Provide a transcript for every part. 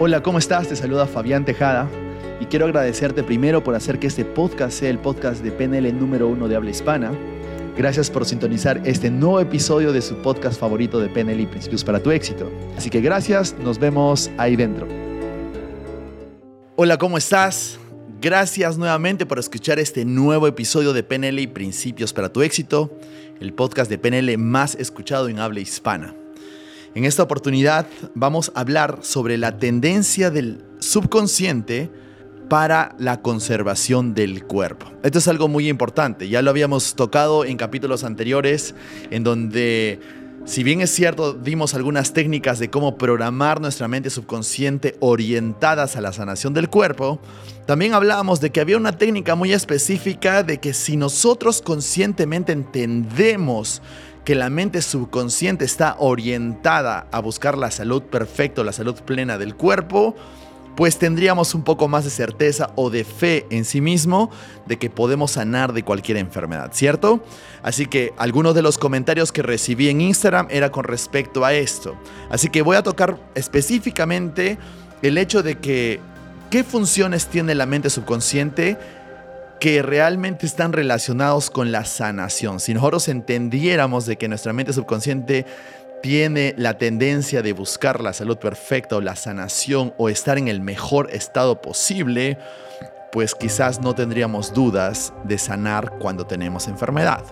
Hola, ¿cómo estás? Te saluda Fabián Tejada y quiero agradecerte primero por hacer que este podcast sea el podcast de PNL número uno de habla hispana. Gracias por sintonizar este nuevo episodio de su podcast favorito de PNL y Principios para tu éxito. Así que gracias, nos vemos ahí dentro. Hola, ¿cómo estás? Gracias nuevamente por escuchar este nuevo episodio de PNL y Principios para tu éxito, el podcast de PNL más escuchado en habla hispana. En esta oportunidad vamos a hablar sobre la tendencia del subconsciente para la conservación del cuerpo. Esto es algo muy importante, ya lo habíamos tocado en capítulos anteriores en donde si bien es cierto, dimos algunas técnicas de cómo programar nuestra mente subconsciente orientadas a la sanación del cuerpo, también hablábamos de que había una técnica muy específica de que si nosotros conscientemente entendemos que la mente subconsciente está orientada a buscar la salud perfecta, la salud plena del cuerpo, pues tendríamos un poco más de certeza o de fe en sí mismo de que podemos sanar de cualquier enfermedad, ¿cierto? Así que algunos de los comentarios que recibí en Instagram era con respecto a esto. Así que voy a tocar específicamente el hecho de que qué funciones tiene la mente subconsciente que realmente están relacionados con la sanación. Si nosotros entendiéramos de que nuestra mente subconsciente tiene la tendencia de buscar la salud perfecta o la sanación o estar en el mejor estado posible, pues quizás no tendríamos dudas de sanar cuando tenemos enfermedad.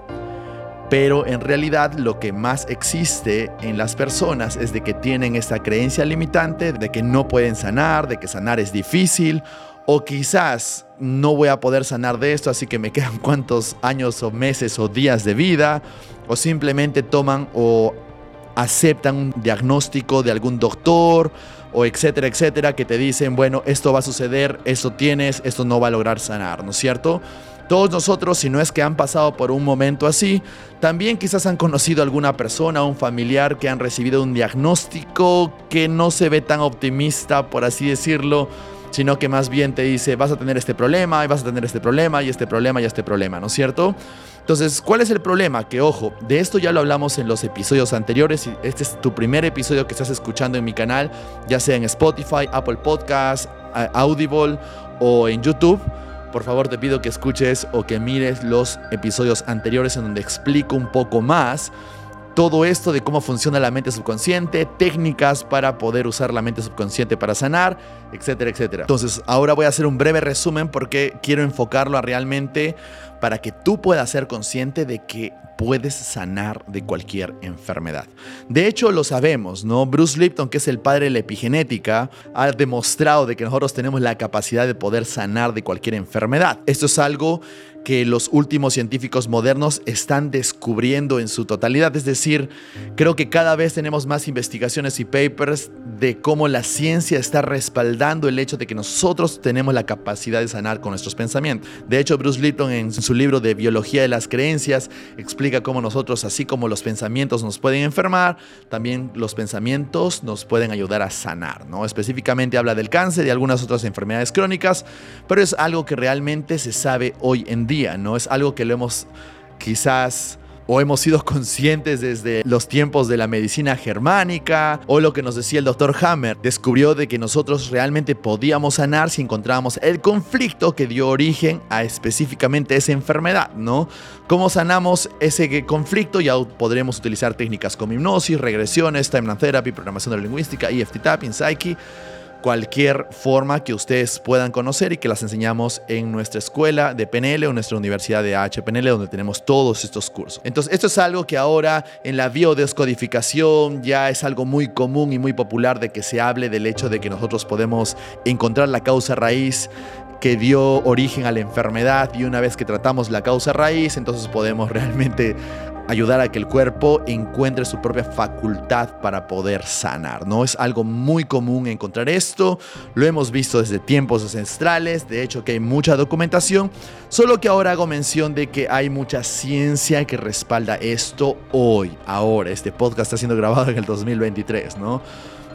Pero en realidad lo que más existe en las personas es de que tienen esta creencia limitante de que no pueden sanar, de que sanar es difícil o quizás no voy a poder sanar de esto, así que me quedan cuantos años o meses o días de vida, o simplemente toman o aceptan un diagnóstico de algún doctor o etcétera, etcétera, que te dicen, bueno, esto va a suceder, esto tienes, esto no va a lograr sanar, ¿no es cierto? Todos nosotros, si no es que han pasado por un momento así, también quizás han conocido a alguna persona, un familiar que han recibido un diagnóstico que no se ve tan optimista, por así decirlo, sino que más bien te dice, vas a tener este problema, y vas a tener este problema, y este problema, y este problema, ¿no es cierto? Entonces, ¿cuál es el problema? Que, ojo, de esto ya lo hablamos en los episodios anteriores, y este es tu primer episodio que estás escuchando en mi canal, ya sea en Spotify, Apple Podcasts, Audible o en YouTube por favor te pido que escuches o que mires los episodios anteriores en donde explico un poco más todo esto de cómo funciona la mente subconsciente, técnicas para poder usar la mente subconsciente para sanar, etcétera, etcétera. Entonces, ahora voy a hacer un breve resumen porque quiero enfocarlo a realmente para que tú puedas ser consciente de que puedes sanar de cualquier enfermedad. De hecho, lo sabemos, ¿no? Bruce Lipton, que es el padre de la epigenética, ha demostrado de que nosotros tenemos la capacidad de poder sanar de cualquier enfermedad. Esto es algo que los últimos científicos modernos están descubriendo en su totalidad. Es decir, creo que cada vez tenemos más investigaciones y papers de cómo la ciencia está respaldando el hecho de que nosotros tenemos la capacidad de sanar con nuestros pensamientos. De hecho, Bruce Lipton en su libro de Biología de las Creencias explica cómo nosotros, así como los pensamientos nos pueden enfermar, también los pensamientos nos pueden ayudar a sanar. ¿no? Específicamente habla del cáncer y algunas otras enfermedades crónicas, pero es algo que realmente se sabe hoy en día ¿no? Es algo que lo hemos quizás o hemos sido conscientes desde los tiempos de la medicina germánica, o lo que nos decía el doctor Hammer, descubrió de que nosotros realmente podíamos sanar si encontrábamos el conflicto que dio origen a específicamente esa enfermedad, ¿no? ¿Cómo sanamos ese conflicto? Ya podremos utilizar técnicas como hipnosis, regresiones, time therapy, programación lingüística, EFT tapping, Psyche cualquier forma que ustedes puedan conocer y que las enseñamos en nuestra escuela de PNL o nuestra universidad de HPNL donde tenemos todos estos cursos. Entonces, esto es algo que ahora en la biodescodificación ya es algo muy común y muy popular de que se hable del hecho de que nosotros podemos encontrar la causa raíz que dio origen a la enfermedad y una vez que tratamos la causa raíz, entonces podemos realmente ayudar a que el cuerpo encuentre su propia facultad para poder sanar. No es algo muy común encontrar esto, lo hemos visto desde tiempos ancestrales, de hecho que hay mucha documentación, solo que ahora hago mención de que hay mucha ciencia que respalda esto hoy, ahora. Este podcast está siendo grabado en el 2023, ¿no?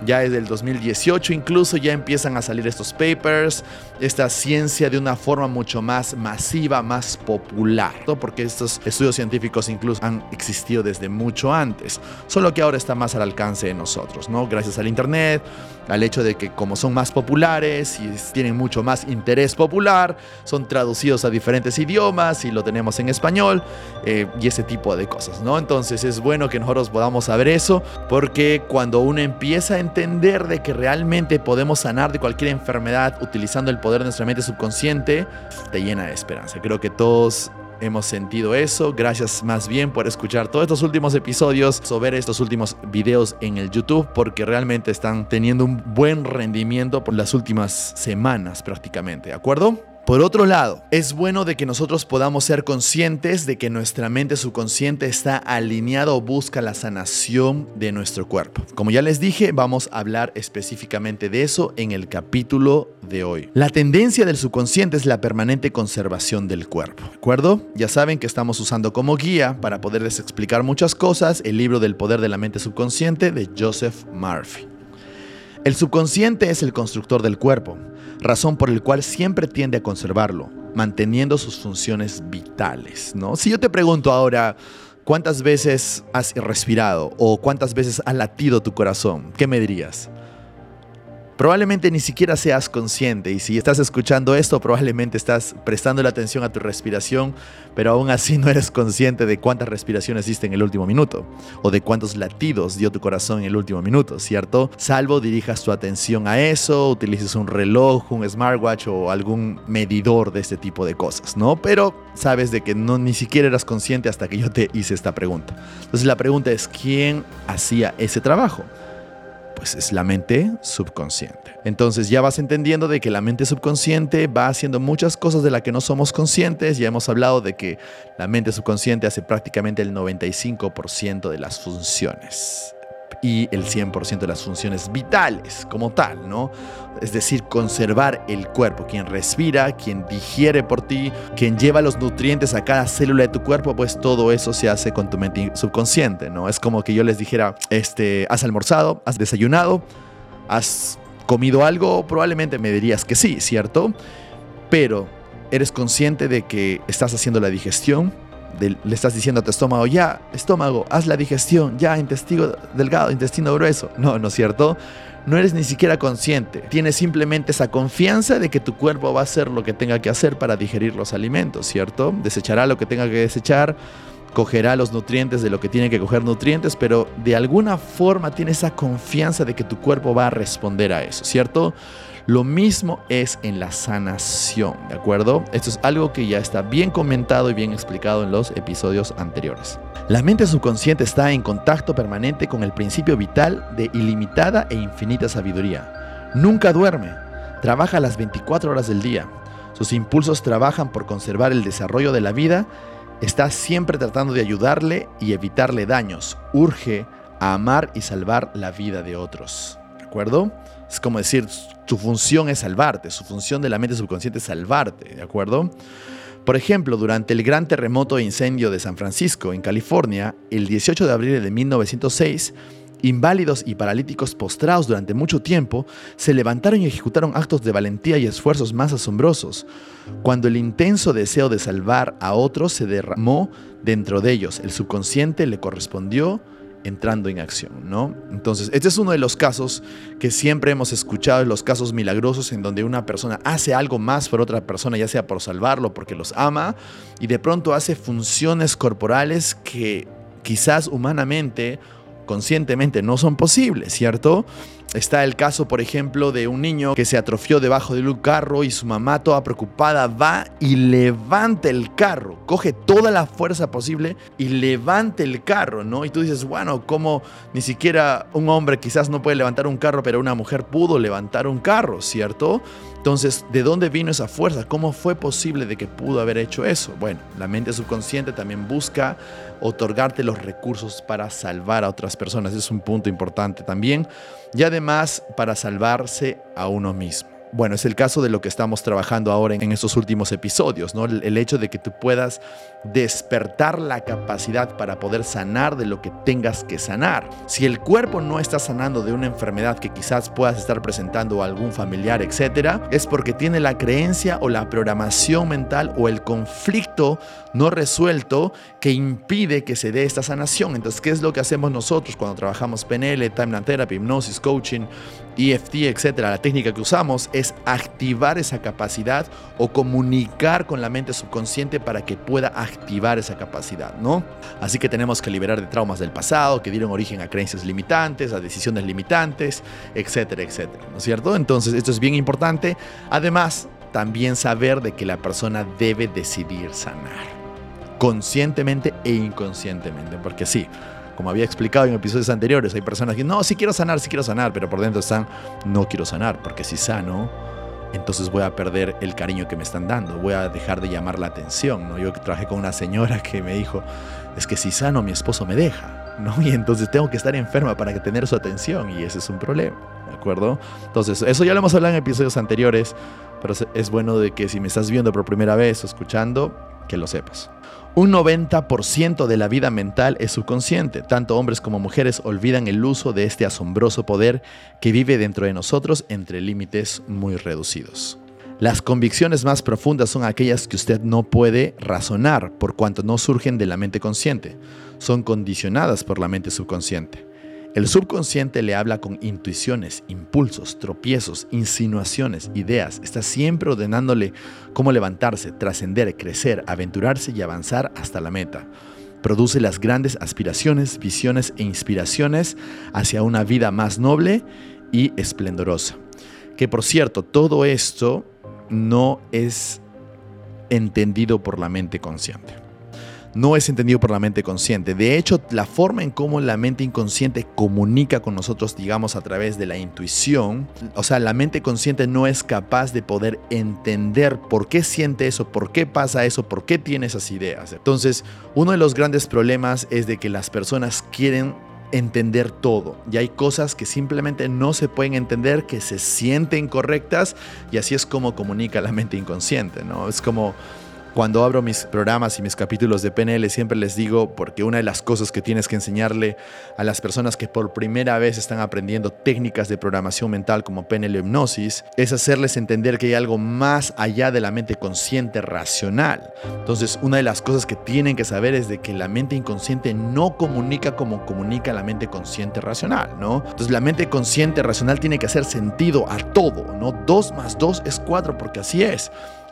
Ya desde el 2018 incluso ya empiezan a salir estos papers, esta ciencia de una forma mucho más masiva, más popular, ¿no? porque estos estudios científicos incluso han existido desde mucho antes, solo que ahora está más al alcance de nosotros, ¿no? Gracias al internet, al hecho de que como son más populares y tienen mucho más interés popular, son traducidos a diferentes idiomas y lo tenemos en español eh, y ese tipo de cosas, ¿no? Entonces es bueno que nosotros podamos saber eso porque cuando uno empieza a entender de que realmente podemos sanar de cualquier enfermedad utilizando el poder de nuestra mente subconsciente, te llena de esperanza. Creo que todos hemos sentido eso. Gracias más bien por escuchar todos estos últimos episodios o ver estos últimos videos en el YouTube porque realmente están teniendo un buen rendimiento por las últimas semanas prácticamente, ¿de acuerdo? Por otro lado, es bueno de que nosotros podamos ser conscientes de que nuestra mente subconsciente está alineada o busca la sanación de nuestro cuerpo. Como ya les dije, vamos a hablar específicamente de eso en el capítulo de hoy. La tendencia del subconsciente es la permanente conservación del cuerpo. ¿De acuerdo? Ya saben que estamos usando como guía para poderles explicar muchas cosas el libro del poder de la mente subconsciente de Joseph Murphy. El subconsciente es el constructor del cuerpo, razón por el cual siempre tiende a conservarlo, manteniendo sus funciones vitales, ¿no? Si yo te pregunto ahora, ¿cuántas veces has respirado o cuántas veces ha latido tu corazón? ¿Qué me dirías? Probablemente ni siquiera seas consciente y si estás escuchando esto probablemente estás prestando la atención a tu respiración, pero aún así no eres consciente de cuántas respiraciones hiciste en el último minuto o de cuántos latidos dio tu corazón en el último minuto, ¿cierto? Salvo dirijas tu atención a eso, utilices un reloj, un smartwatch o algún medidor de este tipo de cosas, ¿no? Pero sabes de que no ni siquiera eras consciente hasta que yo te hice esta pregunta. Entonces la pregunta es, ¿quién hacía ese trabajo? Pues es la mente subconsciente. Entonces ya vas entendiendo de que la mente subconsciente va haciendo muchas cosas de las que no somos conscientes. Ya hemos hablado de que la mente subconsciente hace prácticamente el 95% de las funciones y el 100% de las funciones vitales como tal, ¿no? Es decir, conservar el cuerpo, quien respira, quien digiere por ti, quien lleva los nutrientes a cada célula de tu cuerpo, pues todo eso se hace con tu mente subconsciente, ¿no? Es como que yo les dijera, este, has almorzado, has desayunado, has comido algo, probablemente me dirías que sí, ¿cierto? Pero eres consciente de que estás haciendo la digestión, le estás diciendo a tu estómago, ya, estómago, haz la digestión, ya, intestino delgado, intestino grueso. No, ¿no es cierto? No eres ni siquiera consciente. Tienes simplemente esa confianza de que tu cuerpo va a hacer lo que tenga que hacer para digerir los alimentos, ¿cierto? Desechará lo que tenga que desechar, cogerá los nutrientes de lo que tiene que coger nutrientes, pero de alguna forma tiene esa confianza de que tu cuerpo va a responder a eso, ¿cierto? Lo mismo es en la sanación, ¿de acuerdo? Esto es algo que ya está bien comentado y bien explicado en los episodios anteriores. La mente subconsciente está en contacto permanente con el principio vital de ilimitada e infinita sabiduría. Nunca duerme, trabaja las 24 horas del día. Sus impulsos trabajan por conservar el desarrollo de la vida, está siempre tratando de ayudarle y evitarle daños, urge a amar y salvar la vida de otros. ¿De acuerdo? Es como decir, su función es salvarte, su función de la mente subconsciente es salvarte, ¿de acuerdo? Por ejemplo, durante el gran terremoto e incendio de San Francisco, en California, el 18 de abril de 1906, inválidos y paralíticos postrados durante mucho tiempo, se levantaron y ejecutaron actos de valentía y esfuerzos más asombrosos, cuando el intenso deseo de salvar a otros se derramó dentro de ellos. El subconsciente le correspondió entrando en acción, ¿no? Entonces, este es uno de los casos que siempre hemos escuchado, los casos milagrosos en donde una persona hace algo más por otra persona, ya sea por salvarlo, porque los ama, y de pronto hace funciones corporales que quizás humanamente, conscientemente no son posibles, ¿cierto? Está el caso, por ejemplo, de un niño que se atrofió debajo de un carro y su mamá toda preocupada va y levanta el carro, coge toda la fuerza posible y levanta el carro, ¿no? Y tú dices, bueno, ¿cómo ni siquiera un hombre quizás no puede levantar un carro, pero una mujer pudo levantar un carro, ¿cierto? Entonces, ¿de dónde vino esa fuerza? ¿Cómo fue posible de que pudo haber hecho eso? Bueno, la mente subconsciente también busca otorgarte los recursos para salvar a otras personas. Es un punto importante también. Y además para salvarse a uno mismo. bueno, es el caso de lo que estamos trabajando ahora en, estos últimos episodios, ¿no? El, hecho de que tú puedas despertar la capacidad para poder sanar de lo que tengas que sanar. Si el cuerpo no está sanando de una enfermedad que quizás puedas estar presentando a algún familiar, etcétera, es porque tiene la creencia o la programación mental o el conflicto no resuelto que impide que se dé esta sanación. Entonces, ¿qué es lo que hacemos nosotros cuando trabajamos PNL, Timeline Therapy, hipnosis, coaching, EFT, etcétera? La técnica que usamos es activar esa capacidad o comunicar con la mente subconsciente para que pueda activar esa capacidad, ¿no? Así que tenemos que liberar de traumas del pasado que dieron origen a creencias limitantes, a decisiones limitantes, etcétera, etcétera, ¿no es cierto? Entonces, esto es bien importante. Además, también saber de que la persona debe decidir sanar conscientemente e inconscientemente. Porque sí, como había explicado en episodios anteriores, hay personas que no, sí quiero sanar, sí quiero sanar, pero por dentro están, no quiero sanar, porque si sano, entonces voy a perder el cariño que me están dando, voy a dejar de llamar la atención. ¿no? Yo trabajé con una señora que me dijo, es que si sano mi esposo me deja, ¿no? Y entonces tengo que estar enferma para tener su atención y ese es un problema, ¿de acuerdo? Entonces, eso ya lo hemos hablado en episodios anteriores, pero es bueno de que si me estás viendo por primera vez o escuchando, que lo sepas. Un 90% de la vida mental es subconsciente. Tanto hombres como mujeres olvidan el uso de este asombroso poder que vive dentro de nosotros entre límites muy reducidos. Las convicciones más profundas son aquellas que usted no puede razonar por cuanto no surgen de la mente consciente. Son condicionadas por la mente subconsciente. El subconsciente le habla con intuiciones, impulsos, tropiezos, insinuaciones, ideas. Está siempre ordenándole cómo levantarse, trascender, crecer, aventurarse y avanzar hasta la meta. Produce las grandes aspiraciones, visiones e inspiraciones hacia una vida más noble y esplendorosa. Que por cierto, todo esto no es entendido por la mente consciente no es entendido por la mente consciente. De hecho, la forma en cómo la mente inconsciente comunica con nosotros, digamos, a través de la intuición, o sea, la mente consciente no es capaz de poder entender por qué siente eso, por qué pasa eso, por qué tiene esas ideas. Entonces, uno de los grandes problemas es de que las personas quieren entender todo y hay cosas que simplemente no se pueden entender, que se sienten correctas y así es como comunica la mente inconsciente, ¿no? Es como cuando abro mis programas y mis capítulos de PNL siempre les digo, porque una de las cosas que tienes que enseñarle a las personas que por primera vez están aprendiendo técnicas de programación mental como PNL hipnosis, es hacerles entender que hay algo más allá de la mente consciente racional. Entonces, una de las cosas que tienen que saber es de que la mente inconsciente no comunica como comunica la mente consciente racional, ¿no? Entonces, la mente consciente racional tiene que hacer sentido a todo, ¿no? Dos más dos es cuatro, porque así es.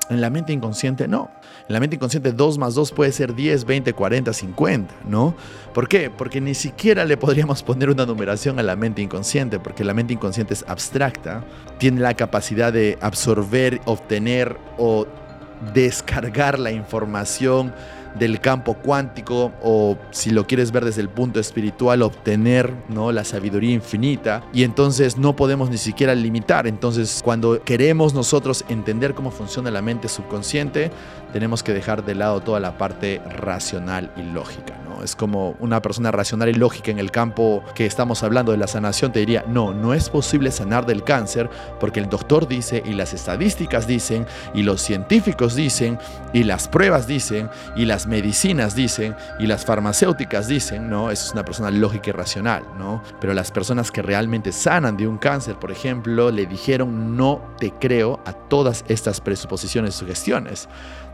En la mente inconsciente no. En la mente inconsciente 2 más 2 puede ser 10, 20, 40, 50, ¿no? ¿Por qué? Porque ni siquiera le podríamos poner una numeración a la mente inconsciente, porque la mente inconsciente es abstracta, tiene la capacidad de absorber, obtener o descargar la información del campo cuántico o si lo quieres ver desde el punto espiritual obtener no la sabiduría infinita. Y entonces no podemos ni siquiera limitar. Entonces cuando queremos nosotros entender cómo funciona la mente subconsciente tenemos que dejar de lado toda la parte racional y lógica ¿no? es como una persona racional y lógica en el campo que estamos hablando de la sanación te diría no no es posible sanar del cáncer porque el doctor dice y las estadísticas dicen y los científicos dicen y las pruebas dicen y las medicinas dicen y las farmacéuticas dicen, ¿no? Eso es una persona lógica y racional, ¿no? Pero las personas que realmente sanan de un cáncer, por ejemplo, le dijeron no te creo a todas estas presuposiciones y sugestiones.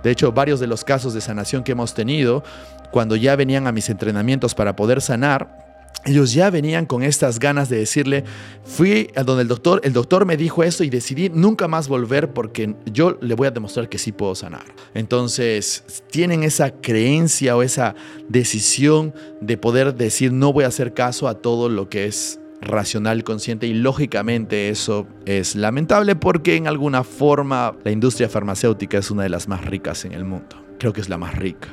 De hecho, varios de los casos de sanación que hemos tenido, cuando ya venían a mis entrenamientos para poder sanar, ellos ya venían con estas ganas de decirle, fui a donde el doctor, el doctor me dijo esto y decidí nunca más volver porque yo le voy a demostrar que sí puedo sanar. Entonces, tienen esa creencia o esa decisión de poder decir, no voy a hacer caso a todo lo que es racional, consciente y lógicamente eso es lamentable porque en alguna forma la industria farmacéutica es una de las más ricas en el mundo. Creo que es la más rica.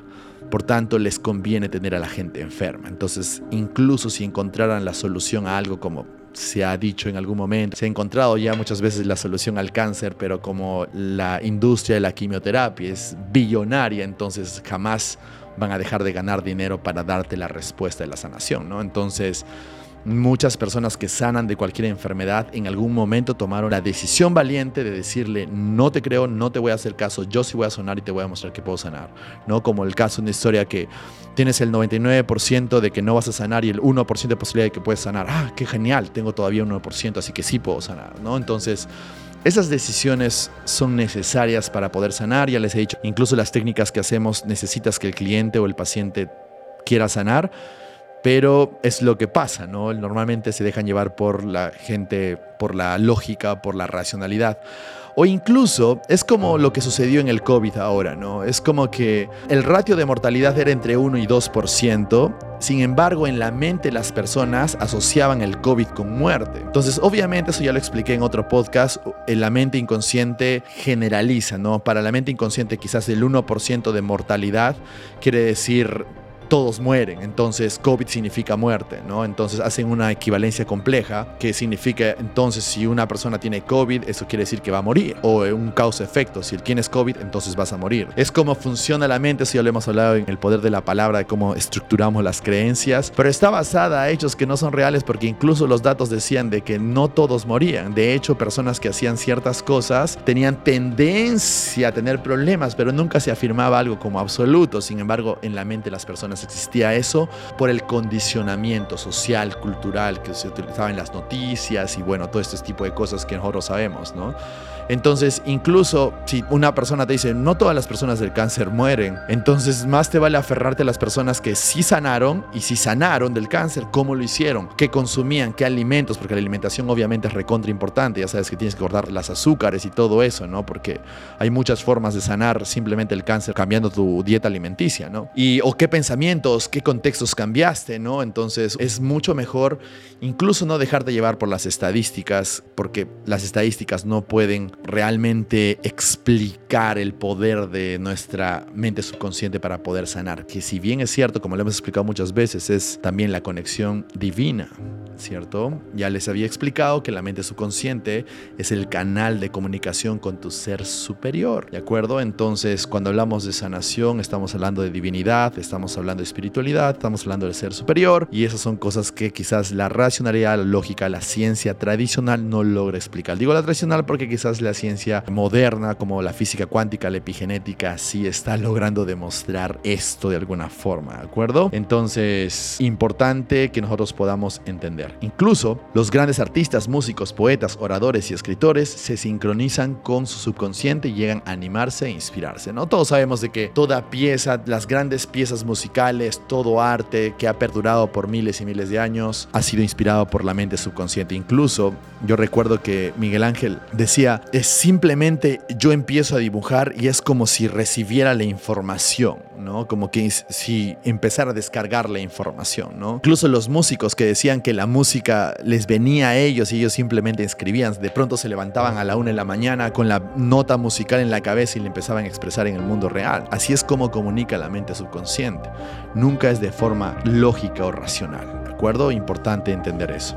Por tanto, les conviene tener a la gente enferma. Entonces, incluso si encontraran la solución a algo como se ha dicho en algún momento, se ha encontrado ya muchas veces la solución al cáncer, pero como la industria de la quimioterapia es billonaria, entonces jamás van a dejar de ganar dinero para darte la respuesta de la sanación, ¿no? Entonces, Muchas personas que sanan de cualquier enfermedad en algún momento tomaron la decisión valiente de decirle, no te creo, no te voy a hacer caso, yo sí voy a sanar y te voy a mostrar que puedo sanar. ¿No? Como el caso de una historia que tienes el 99% de que no vas a sanar y el 1% de posibilidad de que puedes sanar. Ah, qué genial, tengo todavía un 1%, así que sí puedo sanar. ¿no? Entonces, esas decisiones son necesarias para poder sanar, ya les he dicho, incluso las técnicas que hacemos necesitas que el cliente o el paciente quiera sanar pero es lo que pasa, ¿no? Normalmente se dejan llevar por la gente, por la lógica, por la racionalidad. O incluso es como lo que sucedió en el COVID ahora, ¿no? Es como que el ratio de mortalidad era entre 1 y 2%, sin embargo en la mente las personas asociaban el COVID con muerte. Entonces obviamente eso ya lo expliqué en otro podcast, en la mente inconsciente generaliza, ¿no? Para la mente inconsciente quizás el 1% de mortalidad quiere decir todos mueren, entonces COVID significa muerte, ¿no? Entonces hacen una equivalencia compleja que significa entonces si una persona tiene COVID, eso quiere decir que va a morir, o un causa-efecto, si tienes COVID, entonces vas a morir. Es como funciona la mente, si ya lo hemos hablado en el poder de la palabra, de cómo estructuramos las creencias, pero está basada a hechos que no son reales porque incluso los datos decían de que no todos morían. De hecho, personas que hacían ciertas cosas tenían tendencia a tener problemas, pero nunca se afirmaba algo como absoluto. Sin embargo, en la mente las personas existía eso por el condicionamiento social, cultural que se utilizaba en las noticias y bueno, todo este tipo de cosas que nosotros sabemos, ¿no? Entonces, incluso si una persona te dice, no todas las personas del cáncer mueren, entonces más te vale aferrarte a las personas que sí sanaron y si sanaron del cáncer, cómo lo hicieron, qué consumían, qué alimentos, porque la alimentación obviamente es recontra importante, ya sabes que tienes que cortar las azúcares y todo eso, ¿no? Porque hay muchas formas de sanar simplemente el cáncer cambiando tu dieta alimenticia, ¿no? Y o qué pensamientos, qué contextos cambiaste, ¿no? Entonces, es mucho mejor incluso no dejarte llevar por las estadísticas, porque las estadísticas no pueden realmente explicar el poder de nuestra mente subconsciente para poder sanar, que si bien es cierto, como lo hemos explicado muchas veces, es también la conexión divina, ¿cierto? Ya les había explicado que la mente subconsciente es el canal de comunicación con tu ser superior, ¿de acuerdo? Entonces, cuando hablamos de sanación, estamos hablando de divinidad, estamos hablando de espiritualidad, estamos hablando del ser superior, y esas son cosas que quizás la racionalidad, la lógica, la ciencia tradicional no logra explicar. Digo la tradicional porque quizás la ciencia moderna como la física cuántica, la epigenética, sí está logrando demostrar esto de alguna forma, ¿de acuerdo? Entonces, importante que nosotros podamos entender. Incluso los grandes artistas, músicos, poetas, oradores y escritores se sincronizan con su subconsciente y llegan a animarse e inspirarse, ¿no? Todos sabemos de que toda pieza, las grandes piezas musicales, todo arte que ha perdurado por miles y miles de años, ha sido inspirado por la mente subconsciente. Incluso yo recuerdo que Miguel Ángel decía, es simplemente yo empiezo a dibujar y es como si recibiera la información, ¿no? Como que si empezara a descargar la información, ¿no? Incluso los músicos que decían que la música les venía a ellos y ellos simplemente escribían, de pronto se levantaban a la una de la mañana con la nota musical en la cabeza y le empezaban a expresar en el mundo real. Así es como comunica la mente subconsciente. Nunca es de forma lógica o racional, ¿de acuerdo? Importante entender eso.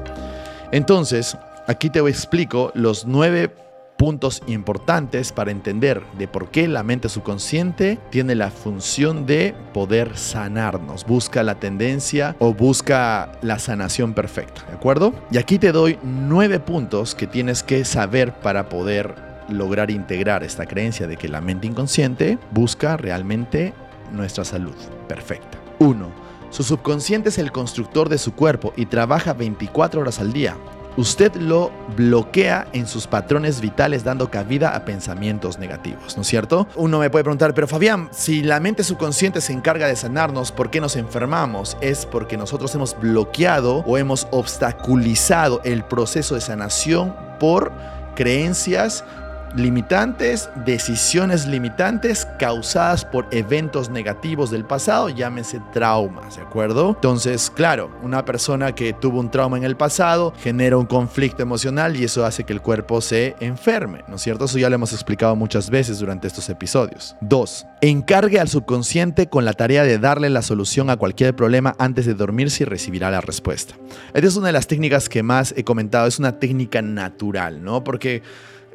Entonces, aquí te explico los nueve puntos importantes para entender de por qué la mente subconsciente tiene la función de poder sanarnos. Busca la tendencia o busca la sanación perfecta, ¿de acuerdo? Y aquí te doy nueve puntos que tienes que saber para poder lograr integrar esta creencia de que la mente inconsciente busca realmente nuestra salud perfecta. 1. Su subconsciente es el constructor de su cuerpo y trabaja 24 horas al día usted lo bloquea en sus patrones vitales dando cabida a pensamientos negativos, ¿no es cierto? Uno me puede preguntar, pero Fabián, si la mente subconsciente se encarga de sanarnos, ¿por qué nos enfermamos? Es porque nosotros hemos bloqueado o hemos obstaculizado el proceso de sanación por creencias limitantes, decisiones limitantes causadas por eventos negativos del pasado, llámese traumas, ¿de acuerdo? Entonces, claro, una persona que tuvo un trauma en el pasado genera un conflicto emocional y eso hace que el cuerpo se enferme, ¿no es cierto? Eso ya lo hemos explicado muchas veces durante estos episodios. 2. Encargue al subconsciente con la tarea de darle la solución a cualquier problema antes de dormirse y recibirá la respuesta. Esta es una de las técnicas que más he comentado, es una técnica natural, ¿no? Porque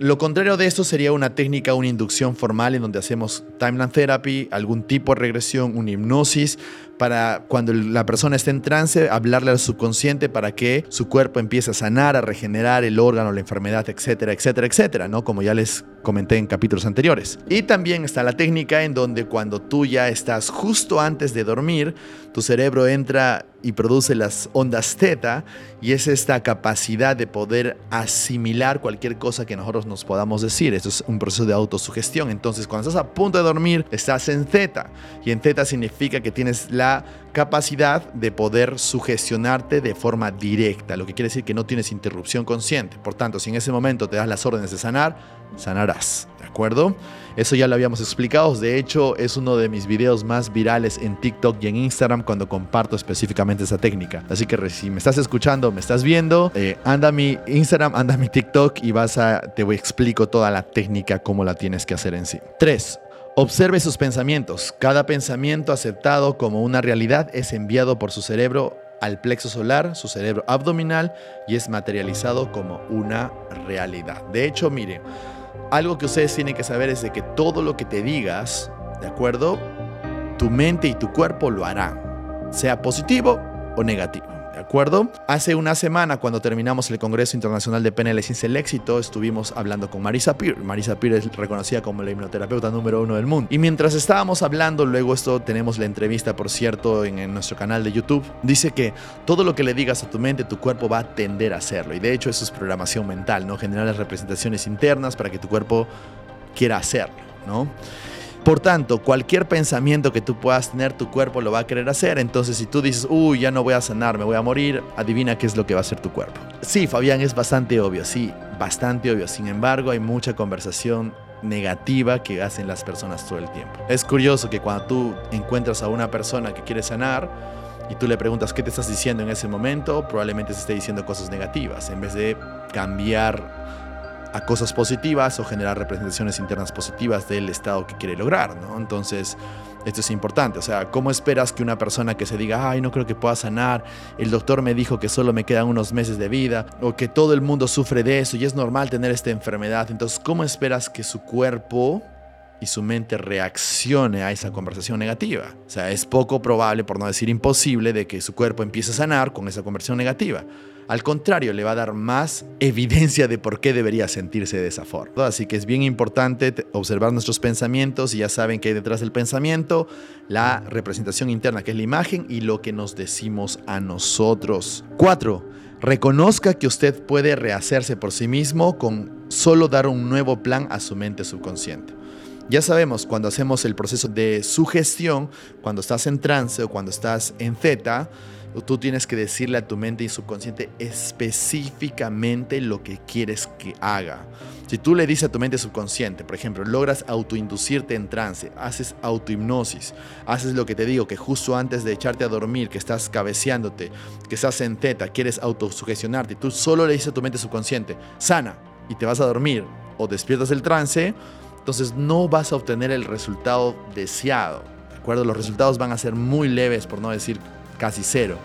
lo contrario de esto sería una técnica, una inducción formal en donde hacemos timeline therapy, algún tipo de regresión, una hipnosis, para cuando la persona esté en trance, hablarle al subconsciente para que su cuerpo empiece a sanar, a regenerar el órgano, la enfermedad, etcétera, etcétera, etcétera, ¿no? Como ya les comenté en capítulos anteriores. Y también está la técnica en donde cuando tú ya estás justo antes de dormir, tu cerebro entra y produce las ondas teta y es esta capacidad de poder asimilar cualquier cosa que nosotros nos podamos decir. Esto es un proceso de autosugestión. Entonces, cuando estás a punto de dormir, estás en teta y en teta significa que tienes la capacidad de poder sugestionarte de forma directa, lo que quiere decir que no tienes interrupción consciente. Por tanto, si en ese momento te das las órdenes de sanar, sanarás. ¿De acuerdo? Eso ya lo habíamos explicado. De hecho, es uno de mis videos más virales en TikTok y en Instagram cuando comparto específicamente esa técnica. Así que si me estás escuchando, me estás viendo, eh, anda a mi Instagram, anda a mi TikTok y vas a, te voy, explico toda la técnica, cómo la tienes que hacer en sí. 3. Observe sus pensamientos. Cada pensamiento aceptado como una realidad es enviado por su cerebro al plexo solar, su cerebro abdominal, y es materializado como una realidad. De hecho, miren, algo que ustedes tienen que saber es de que todo lo que te digas, ¿de acuerdo? Tu mente y tu cuerpo lo harán, sea positivo o negativo. ¿De acuerdo? Hace una semana, cuando terminamos el Congreso Internacional de PNL Sin el Éxito, estuvimos hablando con Marisa Peer. Marisa Peer es reconocida como la hipnoterapeuta número uno del mundo. Y mientras estábamos hablando, luego esto tenemos la entrevista, por cierto, en, en nuestro canal de YouTube, dice que todo lo que le digas a tu mente, tu cuerpo va a tender a hacerlo. Y de hecho, eso es programación mental, ¿no? Generar las representaciones internas para que tu cuerpo quiera hacerlo, ¿no? Por tanto, cualquier pensamiento que tú puedas tener, tu cuerpo lo va a querer hacer. Entonces, si tú dices, uy, ya no voy a sanar, me voy a morir, adivina qué es lo que va a hacer tu cuerpo. Sí, Fabián, es bastante obvio, sí, bastante obvio. Sin embargo, hay mucha conversación negativa que hacen las personas todo el tiempo. Es curioso que cuando tú encuentras a una persona que quiere sanar, y tú le preguntas qué te estás diciendo en ese momento, probablemente se esté diciendo cosas negativas, en vez de cambiar a cosas positivas o generar representaciones internas positivas del estado que quiere lograr, ¿no? Entonces, esto es importante, o sea, ¿cómo esperas que una persona que se diga, ay, no creo que pueda sanar, el doctor me dijo que solo me quedan unos meses de vida, o que todo el mundo sufre de eso y es normal tener esta enfermedad, entonces, ¿cómo esperas que su cuerpo y su mente reaccione a esa conversación negativa? O sea, es poco probable, por no decir imposible, de que su cuerpo empiece a sanar con esa conversación negativa. Al contrario, le va a dar más evidencia de por qué debería sentirse de esa forma. Así que es bien importante observar nuestros pensamientos y ya saben que hay detrás del pensamiento la representación interna, que es la imagen y lo que nos decimos a nosotros. 4. Reconozca que usted puede rehacerse por sí mismo con solo dar un nuevo plan a su mente subconsciente. Ya sabemos, cuando hacemos el proceso de sugestión, cuando estás en trance o cuando estás en zeta, Tú tienes que decirle a tu mente y subconsciente específicamente lo que quieres que haga. Si tú le dices a tu mente subconsciente, por ejemplo, logras autoinducirte en trance, haces autohipnosis, haces lo que te digo, que justo antes de echarte a dormir, que estás cabeceándote, que estás en teta, quieres autosugestionarte, tú solo le dices a tu mente subconsciente, sana, y te vas a dormir o despiertas el trance, entonces no vas a obtener el resultado deseado. Los resultados van a ser muy leves, por no decir casi cero.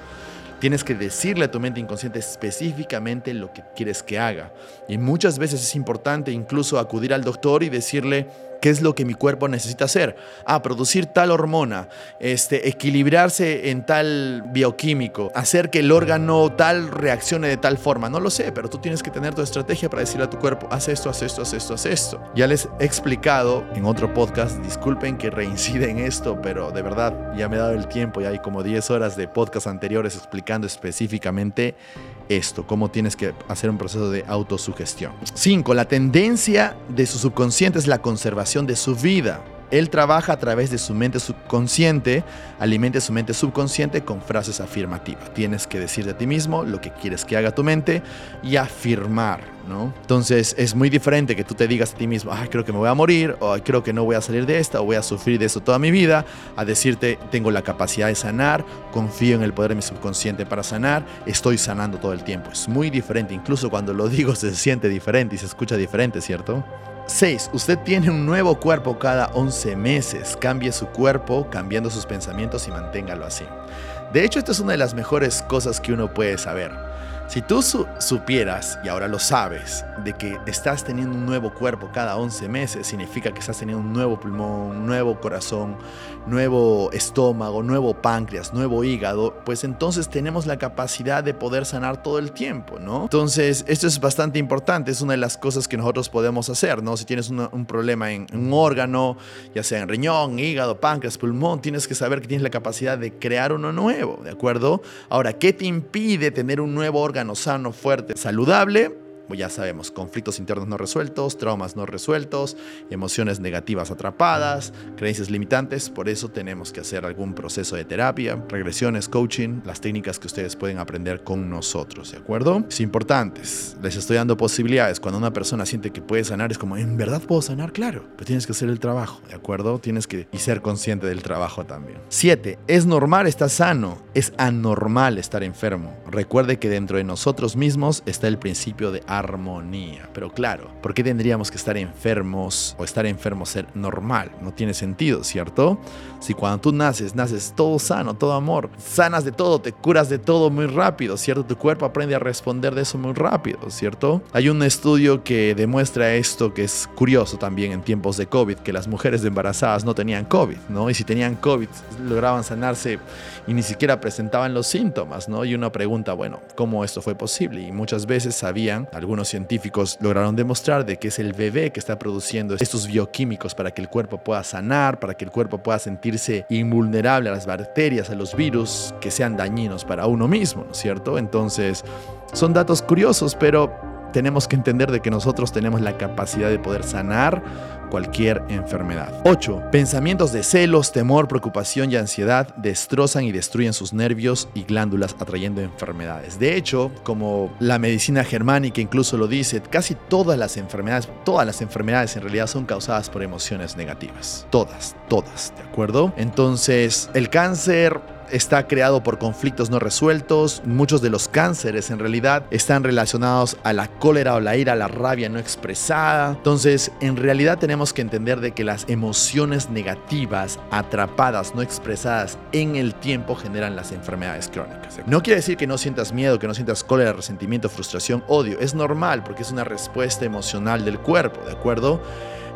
Tienes que decirle a tu mente inconsciente específicamente lo que quieres que haga. Y muchas veces es importante incluso acudir al doctor y decirle, ¿Qué es lo que mi cuerpo necesita hacer? Ah, producir tal hormona, este, equilibrarse en tal bioquímico, hacer que el órgano tal reaccione de tal forma. No lo sé, pero tú tienes que tener tu estrategia para decirle a tu cuerpo, haz esto, haz esto, haz esto, haz esto. Ya les he explicado en otro podcast, disculpen que reincide en esto, pero de verdad ya me he dado el tiempo, ya hay como 10 horas de podcast anteriores explicando específicamente esto, cómo tienes que hacer un proceso de autosugestión. 5. La tendencia de su subconsciente es la conservación de su vida. Él trabaja a través de su mente subconsciente, alimenta su mente subconsciente con frases afirmativas. Tienes que decir de ti mismo lo que quieres que haga tu mente y afirmar, ¿no? Entonces es muy diferente que tú te digas a ti mismo, ay, creo que me voy a morir, o creo que no voy a salir de esta, o voy a sufrir de esto toda mi vida, a decirte, tengo la capacidad de sanar, confío en el poder de mi subconsciente para sanar, estoy sanando todo el tiempo. Es muy diferente, incluso cuando lo digo se siente diferente y se escucha diferente, ¿cierto? 6. Usted tiene un nuevo cuerpo cada 11 meses. Cambie su cuerpo cambiando sus pensamientos y manténgalo así. De hecho, esto es una de las mejores cosas que uno puede saber. Si tú supieras, y ahora lo sabes, de que estás teniendo un nuevo cuerpo cada 11 meses, significa que estás teniendo un nuevo pulmón, nuevo corazón, nuevo estómago, nuevo páncreas, nuevo hígado, pues entonces tenemos la capacidad de poder sanar todo el tiempo, ¿no? Entonces, esto es bastante importante, es una de las cosas que nosotros podemos hacer, ¿no? Si tienes un problema en un órgano, ya sea en riñón, hígado, páncreas, pulmón, tienes que saber que tienes la capacidad de crear uno nuevo, ¿de acuerdo? Ahora, ¿qué te impide tener un nuevo órgano sano, fuerte, saludable? Ya sabemos, conflictos internos no resueltos, traumas no resueltos, emociones negativas atrapadas, creencias limitantes. Por eso tenemos que hacer algún proceso de terapia, regresiones, coaching, las técnicas que ustedes pueden aprender con nosotros, ¿de acuerdo? Es importante, les estoy dando posibilidades. Cuando una persona siente que puede sanar, es como, ¿en verdad puedo sanar? Claro, pero tienes que hacer el trabajo, ¿de acuerdo? Tienes que y ser consciente del trabajo también. 7. Es normal estar sano, es anormal estar enfermo. Recuerde que dentro de nosotros mismos está el principio de armonía. Pero claro, ¿por qué tendríamos que estar enfermos o estar enfermos ser normal? No tiene sentido, ¿cierto? Si cuando tú naces, naces todo sano, todo amor, sanas de todo, te curas de todo muy rápido, ¿cierto? Tu cuerpo aprende a responder de eso muy rápido, ¿cierto? Hay un estudio que demuestra esto que es curioso también en tiempos de COVID, que las mujeres embarazadas no tenían COVID, ¿no? Y si tenían COVID, lograban sanarse y ni siquiera presentaban los síntomas, ¿no? Y uno pregunta, bueno, ¿cómo esto fue posible? Y muchas veces sabían, algunos científicos lograron demostrar de que es el bebé que está produciendo estos bioquímicos para que el cuerpo pueda sanar, para que el cuerpo pueda sentirse invulnerable a las bacterias, a los virus que sean dañinos para uno mismo, ¿no es cierto? Entonces, son datos curiosos, pero tenemos que entender de que nosotros tenemos la capacidad de poder sanar cualquier enfermedad. 8. Pensamientos de celos, temor, preocupación y ansiedad destrozan y destruyen sus nervios y glándulas atrayendo enfermedades. De hecho, como la medicina germánica incluso lo dice, casi todas las enfermedades, todas las enfermedades en realidad son causadas por emociones negativas. Todas, todas, ¿de acuerdo? Entonces, el cáncer está creado por conflictos no resueltos. Muchos de los cánceres en realidad están relacionados a la cólera o la ira, la rabia no expresada. Entonces, en realidad tenemos que entender de que las emociones negativas atrapadas, no expresadas en el tiempo generan las enfermedades crónicas. No quiere decir que no sientas miedo, que no sientas cólera, resentimiento, frustración, odio. Es normal porque es una respuesta emocional del cuerpo, ¿de acuerdo?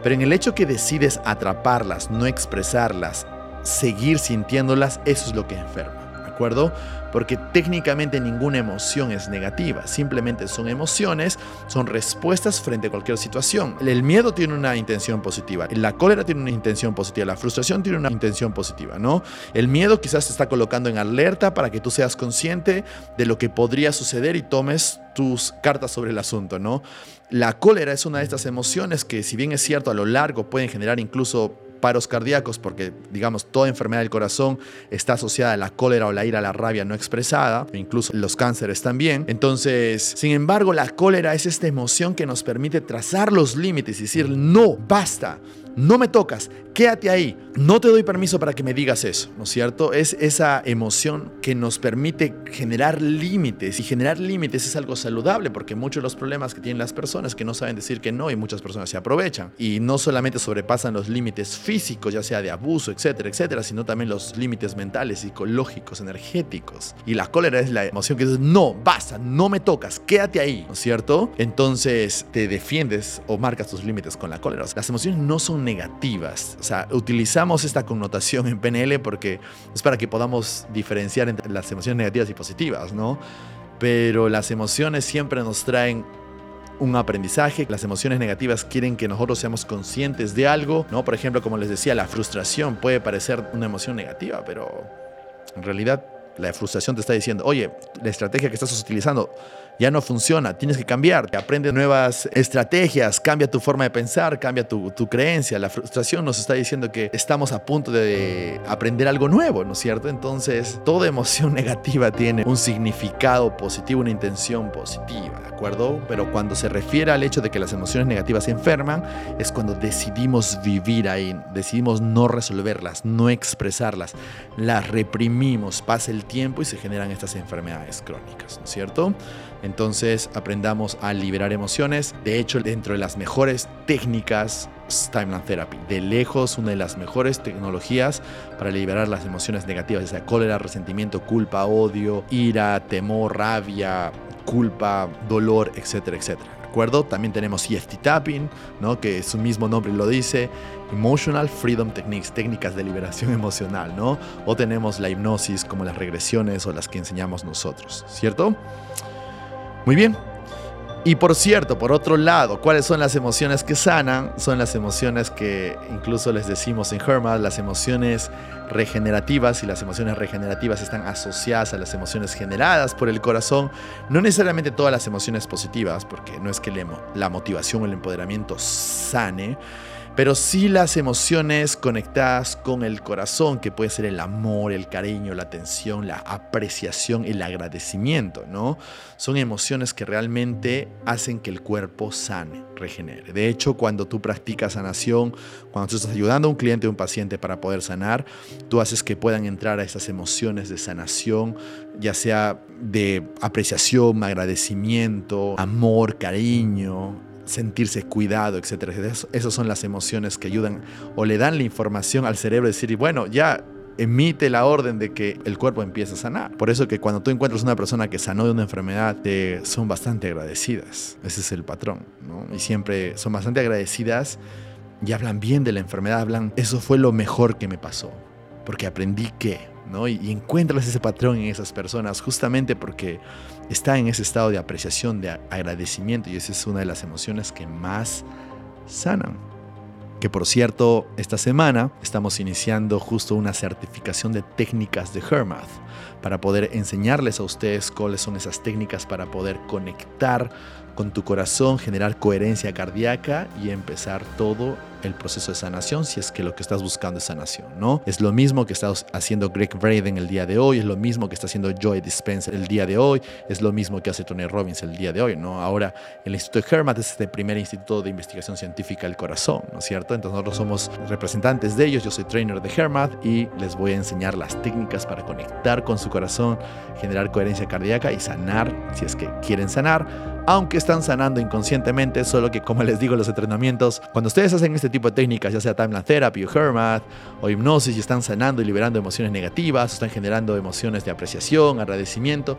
Pero en el hecho que decides atraparlas, no expresarlas, seguir sintiéndolas, eso es lo que enferma, ¿de acuerdo? Porque técnicamente ninguna emoción es negativa, simplemente son emociones, son respuestas frente a cualquier situación. El miedo tiene una intención positiva, la cólera tiene una intención positiva, la frustración tiene una intención positiva, ¿no? El miedo quizás te está colocando en alerta para que tú seas consciente de lo que podría suceder y tomes tus cartas sobre el asunto, ¿no? La cólera es una de estas emociones que si bien es cierto a lo largo pueden generar incluso paros cardíacos, porque digamos toda enfermedad del corazón está asociada a la cólera o la ira, la rabia no expresada, incluso los cánceres también. Entonces, sin embargo, la cólera es esta emoción que nos permite trazar los límites y decir, no, basta, no me tocas, quédate ahí, no te doy permiso para que me digas eso, ¿no es cierto? Es esa emoción que nos permite generar límites y generar límites es algo saludable porque muchos de los problemas que tienen las personas que no saben decir que no y muchas personas se aprovechan y no solamente sobrepasan los límites físicos, ya sea de abuso, etcétera, etcétera, sino también los límites mentales, psicológicos, energéticos. Y la cólera es la emoción que dice, no, basta, no me tocas, quédate ahí, ¿no es cierto? Entonces te defiendes o marcas tus límites con la cólera. Las emociones no son negativas. O sea, utilizamos esta connotación en PNL porque es para que podamos diferenciar entre las emociones negativas y positivas, ¿no? Pero las emociones siempre nos traen un aprendizaje. Las emociones negativas quieren que nosotros seamos conscientes de algo, ¿no? Por ejemplo, como les decía, la frustración puede parecer una emoción negativa, pero en realidad la frustración te está diciendo, oye, la estrategia que estás utilizando ya no funciona, tienes que cambiar, aprende nuevas estrategias, cambia tu forma de pensar, cambia tu, creencia. La frustración nos está diciendo que estamos a punto de aprender algo nuevo, ¿no es cierto? Entonces, toda emoción negativa tiene un significado positivo, una intención positiva, ¿de acuerdo? Pero cuando se refiere al hecho de que las emociones negativas se enferman, es cuando decidimos vivir ahí, decidimos no resolverlas, no expresarlas, las reprimimos, pasa el tiempo y se generan estas enfermedades crónicas, ¿no es cierto? Entonces aprendamos a liberar emociones. De hecho, dentro de las mejores técnicas Timeline Therapy. De lejos, una de las mejores tecnologías para liberar las emociones negativas, ya sea cólera, resentimiento, culpa, odio, ira, temor, rabia, culpa, dolor, etcétera, etcétera. ¿De acuerdo? También tenemos EFT Tapping, ¿no? que su mismo nombre lo dice, Emotional Freedom Techniques, técnicas de liberación emocional, ¿no? O tenemos la hipnosis como las regresiones o las que enseñamos nosotros, ¿cierto? Muy bien, y por cierto, por otro lado, ¿cuáles son las emociones que sanan? Son las emociones que incluso les decimos en Hermas, las emociones regenerativas y las emociones regenerativas están asociadas a las emociones generadas por el corazón. No necesariamente todas las emociones positivas, porque no es que la motivación o el empoderamiento sane, pero sí las emociones conectadas con el corazón, que puede ser el amor, el cariño, la atención, la apreciación, el agradecimiento, ¿no? Son emociones que realmente hacen que el cuerpo sane, regenere. De hecho, cuando tú practicas sanación, cuando tú estás ayudando a un cliente o un paciente para poder sanar, tú haces que puedan entrar a esas emociones de sanación, ya sea de apreciación, agradecimiento, amor, cariño, sentirse cuidado, etcétera. Esas son las emociones que ayudan o le dan la información al cerebro de decir, bueno, ya emite la orden de que el cuerpo empiece a sanar. Por eso que cuando tú encuentras una persona que sanó de una enfermedad, te son bastante agradecidas. Ese es el patrón, ¿no? Y siempre son bastante agradecidas y hablan bien de la enfermedad, hablan, eso fue lo mejor que me pasó, porque aprendí que, ¿no? Y encuentras ese patrón en esas personas justamente porque está en ese estado de apreciación, de agradecimiento y esa es una de las emociones que más sanan. Que por cierto, esta semana estamos iniciando justo una certificación de técnicas de Hermath para poder enseñarles a ustedes cuáles son esas técnicas para poder conectar con tu corazón, generar coherencia cardíaca y empezar todo el proceso de sanación si es que lo que estás buscando es sanación, ¿no? Es lo mismo que está haciendo Greg Braden el día de hoy, es lo mismo que está haciendo Joy Dispenser el día de hoy, es lo mismo que hace Tony Robbins el día de hoy, ¿no? Ahora, el Instituto Hermat es este primer instituto de investigación científica del corazón, ¿no es cierto? Entonces nosotros somos representantes de ellos, yo soy trainer de Hermat y les voy a enseñar las técnicas para conectar con su corazón, generar coherencia cardíaca y sanar si es que quieren sanar aunque están sanando inconscientemente, solo que como les digo los entrenamientos, cuando ustedes hacen este tipo de técnicas, ya sea timeline therapy o hermat o hipnosis y están sanando y liberando emociones negativas, están generando emociones de apreciación, agradecimiento,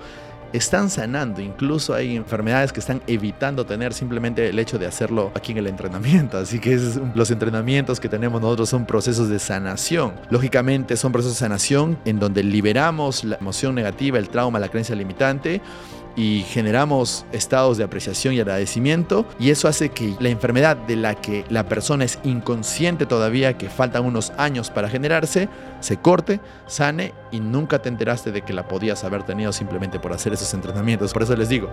están sanando. Incluso hay enfermedades que están evitando tener simplemente el hecho de hacerlo aquí en el entrenamiento. Así que los entrenamientos que tenemos nosotros son procesos de sanación. Lógicamente son procesos de sanación en donde liberamos la emoción negativa, el trauma, la creencia limitante y generamos estados de apreciación y agradecimiento y eso hace que la enfermedad de la que la persona es inconsciente todavía, que faltan unos años para generarse, se corte, sane y nunca te enteraste de que la podías haber tenido simplemente por hacer esos entrenamientos. Por eso les digo,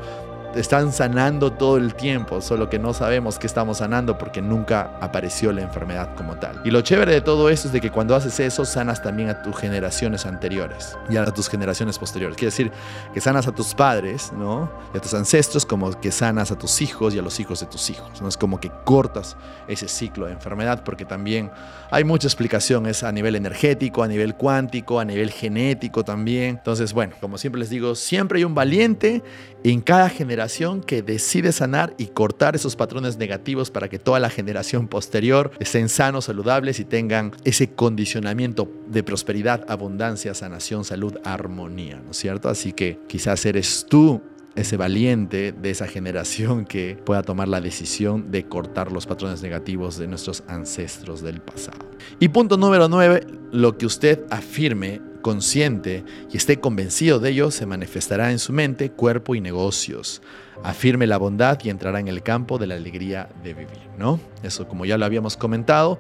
están sanando todo el tiempo, solo que no sabemos que estamos sanando porque nunca apareció la enfermedad como tal. Y lo chévere de todo eso es de que cuando haces eso, sanas también a tus generaciones anteriores y a tus generaciones posteriores. Quiere decir que sanas a tus padres, ¿no? Y a tus ancestros, como que sanas a tus hijos y a los hijos de tus hijos. ¿no? Es como que cortas ese ciclo de enfermedad porque también hay mucha explicación, es a nivel energético, a nivel cuántico, a nivel genético también. Entonces, bueno, como siempre les digo, siempre hay un valiente en cada generación que decide sanar y cortar esos patrones negativos para que toda la generación posterior estén sanos, saludables y tengan ese condicionamiento de prosperidad, abundancia, sanación, salud, armonía, ¿no es cierto? Así que quizás eres tú ese valiente de esa generación que pueda tomar la decisión de cortar los patrones negativos de nuestros ancestros del pasado. Y punto número 9, lo que usted afirme consciente y esté convencido de ello, se manifestará en su mente, cuerpo y negocios. Afirme la bondad y entrará en el campo de la alegría de vivir, ¿no? Eso como ya lo habíamos comentado,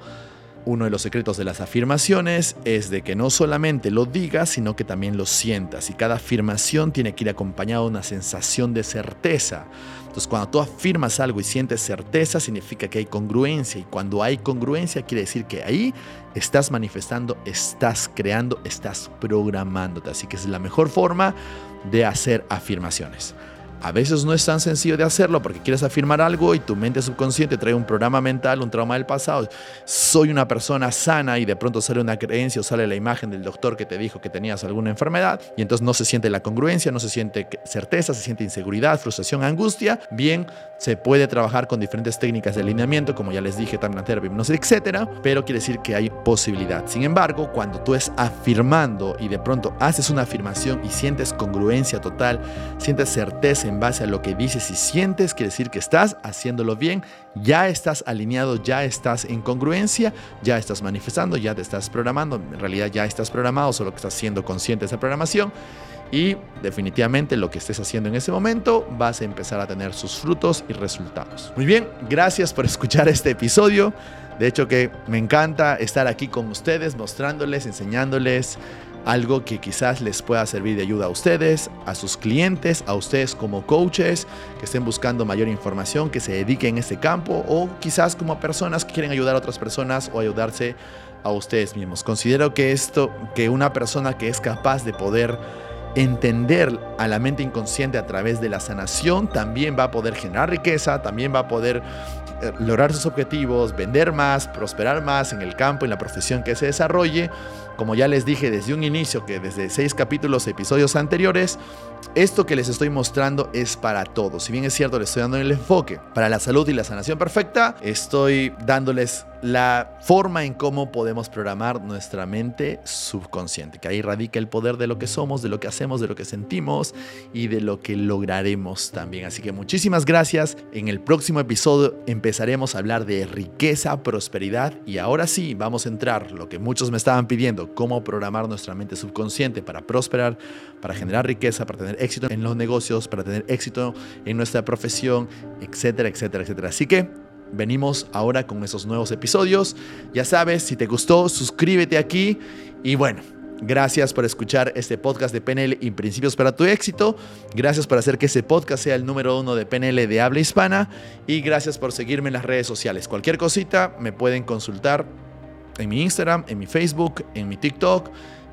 uno de los secretos de las afirmaciones es de que no solamente lo digas, sino que también lo sientas. Y cada afirmación tiene que ir acompañada de una sensación de certeza. Entonces, cuando tú afirmas algo y sientes certeza, significa que hay congruencia. Y cuando hay congruencia, quiere decir que ahí estás manifestando, estás creando, estás programándote. Así que es la mejor forma de hacer afirmaciones. A veces no es tan sencillo de hacerlo porque quieres afirmar algo y tu mente subconsciente trae un programa mental, un trauma del pasado. Soy una persona sana y de pronto sale una creencia o sale la imagen del doctor que te dijo que tenías alguna enfermedad y entonces no se siente la congruencia, no se siente certeza, se siente inseguridad, frustración, angustia. Bien, se puede trabajar con diferentes técnicas de alineamiento, como ya les dije, también terapia, no sé, etcétera, pero quiere decir que hay posibilidad. Sin embargo, cuando tú es afirmando y de pronto haces una afirmación y sientes congruencia total, sientes certeza en base a lo que dices y sientes, quiere decir que estás haciéndolo bien, ya estás alineado, ya estás en congruencia, ya estás manifestando, ya te estás programando, en realidad ya estás programado, solo que estás siendo consciente de esa programación y definitivamente lo que estés haciendo en ese momento vas a empezar a tener sus frutos y resultados. Muy bien, gracias por escuchar este episodio. De hecho que me encanta estar aquí con ustedes, mostrándoles, enseñándoles algo que quizás les pueda servir de ayuda a ustedes, a sus clientes, a ustedes como coaches que estén buscando mayor información, que se dediquen en este campo o quizás como personas que quieren ayudar a otras personas o ayudarse a ustedes mismos. Considero que esto, que una persona que es capaz de poder entender a la mente inconsciente a través de la sanación, también va a poder generar riqueza, también va a poder eh, lograr sus objetivos, vender más, prosperar más en el campo, en la profesión que se desarrolle. Como ya les dije desde un inicio, que desde seis capítulos, episodios anteriores, esto que les estoy mostrando es para todos. Si bien es cierto, les estoy dando el enfoque para la salud y la sanación perfecta, estoy dándoles la forma en cómo podemos programar nuestra mente subconsciente, que ahí radica el poder de lo que somos, de lo que hacemos, de lo que sentimos y de lo que lograremos también. Así que muchísimas gracias. En el próximo episodio empezaremos a hablar de riqueza, prosperidad y ahora sí vamos a entrar, lo que muchos me estaban pidiendo, cómo programar nuestra mente subconsciente para prosperar, para generar riqueza, para tener éxito en los negocios, para tener éxito en nuestra profesión, etcétera, etcétera, etcétera. Así que venimos ahora con esos nuevos episodios. Ya sabes, si te gustó, suscríbete aquí y bueno. Gracias por escuchar este podcast de PNL y Principios para tu éxito. Gracias por hacer que ese podcast sea el número uno de PNL de habla hispana. Y gracias por seguirme en las redes sociales. Cualquier cosita me pueden consultar en mi Instagram, en mi Facebook, en mi TikTok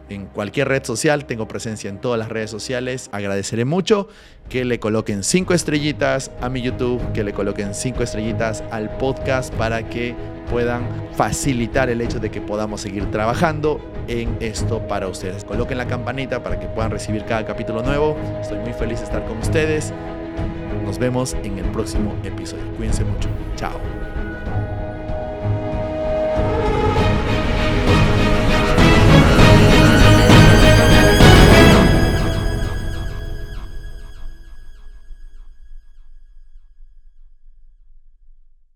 en cualquier red social, tengo presencia en todas las redes sociales. Agradeceré mucho que le coloquen cinco estrellitas a mi YouTube, que le coloquen cinco estrellitas al podcast para que puedan facilitar el hecho de que podamos seguir trabajando en esto para ustedes. Coloquen la campanita para que puedan recibir cada capítulo nuevo. Estoy muy feliz de estar con ustedes. Nos vemos en el próximo episodio. Cuídense mucho. Chao.